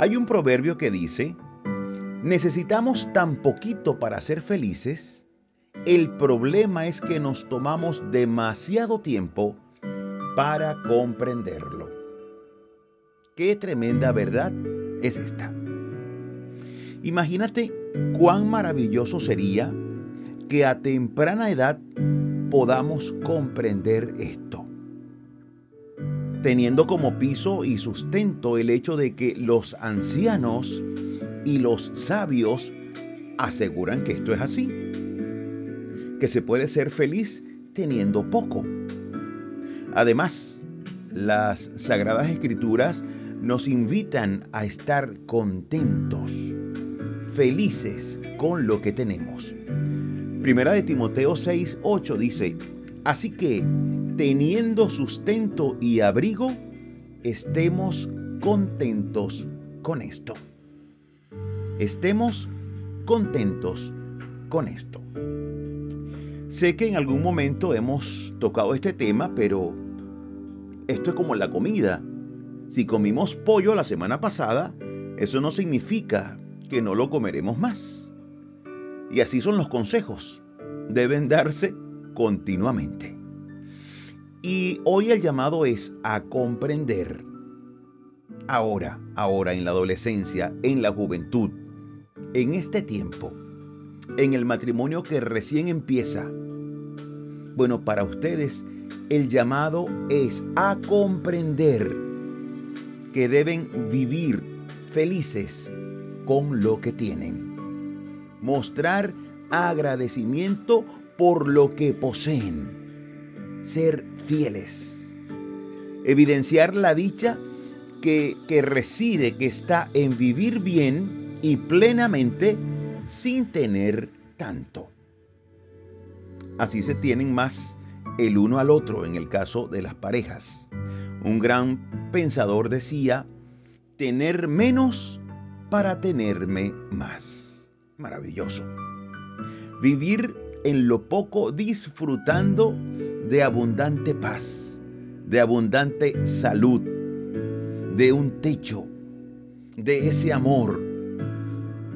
Hay un proverbio que dice, necesitamos tan poquito para ser felices, el problema es que nos tomamos demasiado tiempo para comprenderlo. Qué tremenda verdad es esta. Imagínate cuán maravilloso sería que a temprana edad podamos comprender esto, teniendo como piso y sustento el hecho de que los ancianos y los sabios aseguran que esto es así, que se puede ser feliz teniendo poco. Además, las sagradas escrituras nos invitan a estar contentos, felices con lo que tenemos. Primera de Timoteo 6, 8 dice, así que teniendo sustento y abrigo, estemos contentos con esto. Estemos contentos con esto. Sé que en algún momento hemos tocado este tema, pero esto es como la comida. Si comimos pollo la semana pasada, eso no significa que no lo comeremos más. Y así son los consejos. Deben darse continuamente. Y hoy el llamado es a comprender. Ahora, ahora en la adolescencia, en la juventud, en este tiempo, en el matrimonio que recién empieza. Bueno, para ustedes el llamado es a comprender que deben vivir felices con lo que tienen mostrar agradecimiento por lo que poseen, ser fieles, evidenciar la dicha que, que reside, que está en vivir bien y plenamente sin tener tanto. Así se tienen más el uno al otro en el caso de las parejas. Un gran pensador decía, tener menos para tenerme más. Maravilloso. Vivir en lo poco disfrutando de abundante paz, de abundante salud, de un techo, de ese amor.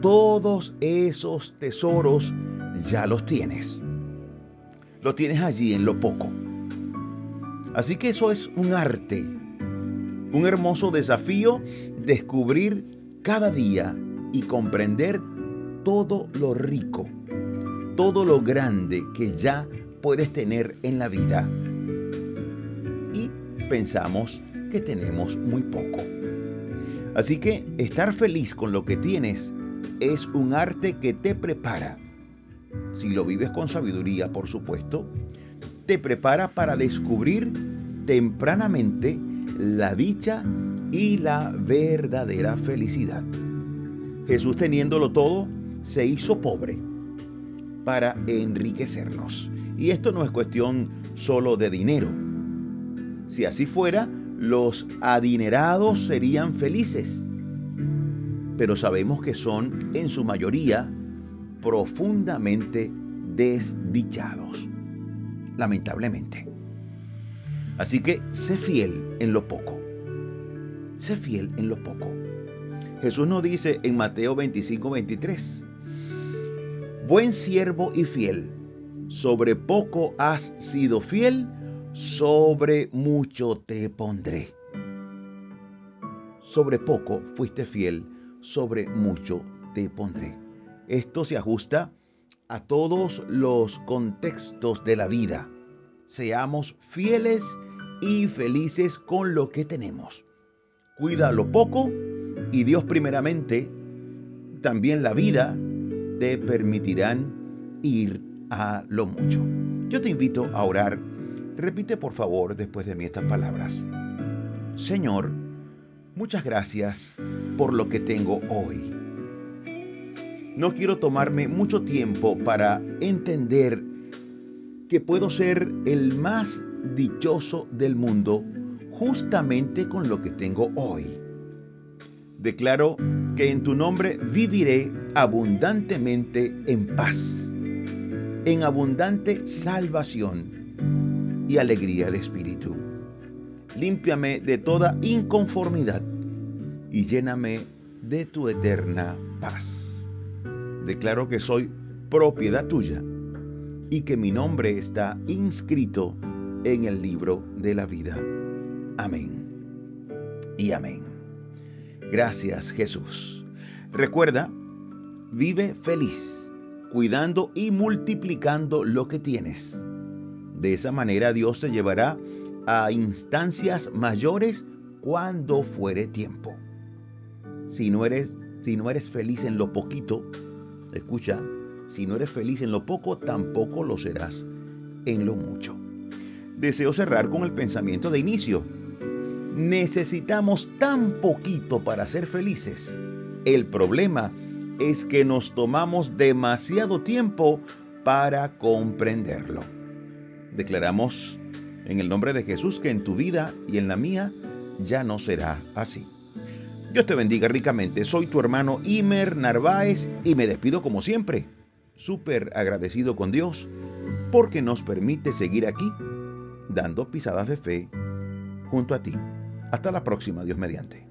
Todos esos tesoros ya los tienes. Los tienes allí en lo poco. Así que eso es un arte, un hermoso desafío descubrir cada día y comprender todo lo rico, todo lo grande que ya puedes tener en la vida. Y pensamos que tenemos muy poco. Así que estar feliz con lo que tienes es un arte que te prepara. Si lo vives con sabiduría, por supuesto, te prepara para descubrir tempranamente la dicha y la verdadera felicidad. Jesús teniéndolo todo, se hizo pobre para enriquecernos. Y esto no es cuestión solo de dinero. Si así fuera, los adinerados serían felices. Pero sabemos que son, en su mayoría, profundamente desdichados. Lamentablemente. Así que sé fiel en lo poco. Sé fiel en lo poco. Jesús nos dice en Mateo 25, 23, Buen siervo y fiel, sobre poco has sido fiel, sobre mucho te pondré. Sobre poco fuiste fiel, sobre mucho te pondré. Esto se ajusta a todos los contextos de la vida. Seamos fieles y felices con lo que tenemos. Cuida lo poco y Dios primeramente, también la vida, te permitirán ir a lo mucho. Yo te invito a orar. Repite por favor después de mí estas palabras. Señor, muchas gracias por lo que tengo hoy. No quiero tomarme mucho tiempo para entender que puedo ser el más dichoso del mundo justamente con lo que tengo hoy. Declaro que en tu nombre viviré abundantemente en paz, en abundante salvación y alegría de espíritu. Límpiame de toda inconformidad y lléname de tu eterna paz. Declaro que soy propiedad tuya y que mi nombre está inscrito en el libro de la vida. Amén. Y amén. Gracias Jesús. Recuerda, vive feliz, cuidando y multiplicando lo que tienes. De esa manera Dios te llevará a instancias mayores cuando fuere tiempo. Si no eres, si no eres feliz en lo poquito, escucha, si no eres feliz en lo poco, tampoco lo serás en lo mucho. Deseo cerrar con el pensamiento de inicio. Necesitamos tan poquito para ser felices. El problema es que nos tomamos demasiado tiempo para comprenderlo. Declaramos en el nombre de Jesús que en tu vida y en la mía ya no será así. Dios te bendiga ricamente. Soy tu hermano Imer Narváez y me despido como siempre. Súper agradecido con Dios porque nos permite seguir aquí dando pisadas de fe junto a ti. Hasta la próxima, Dios mediante.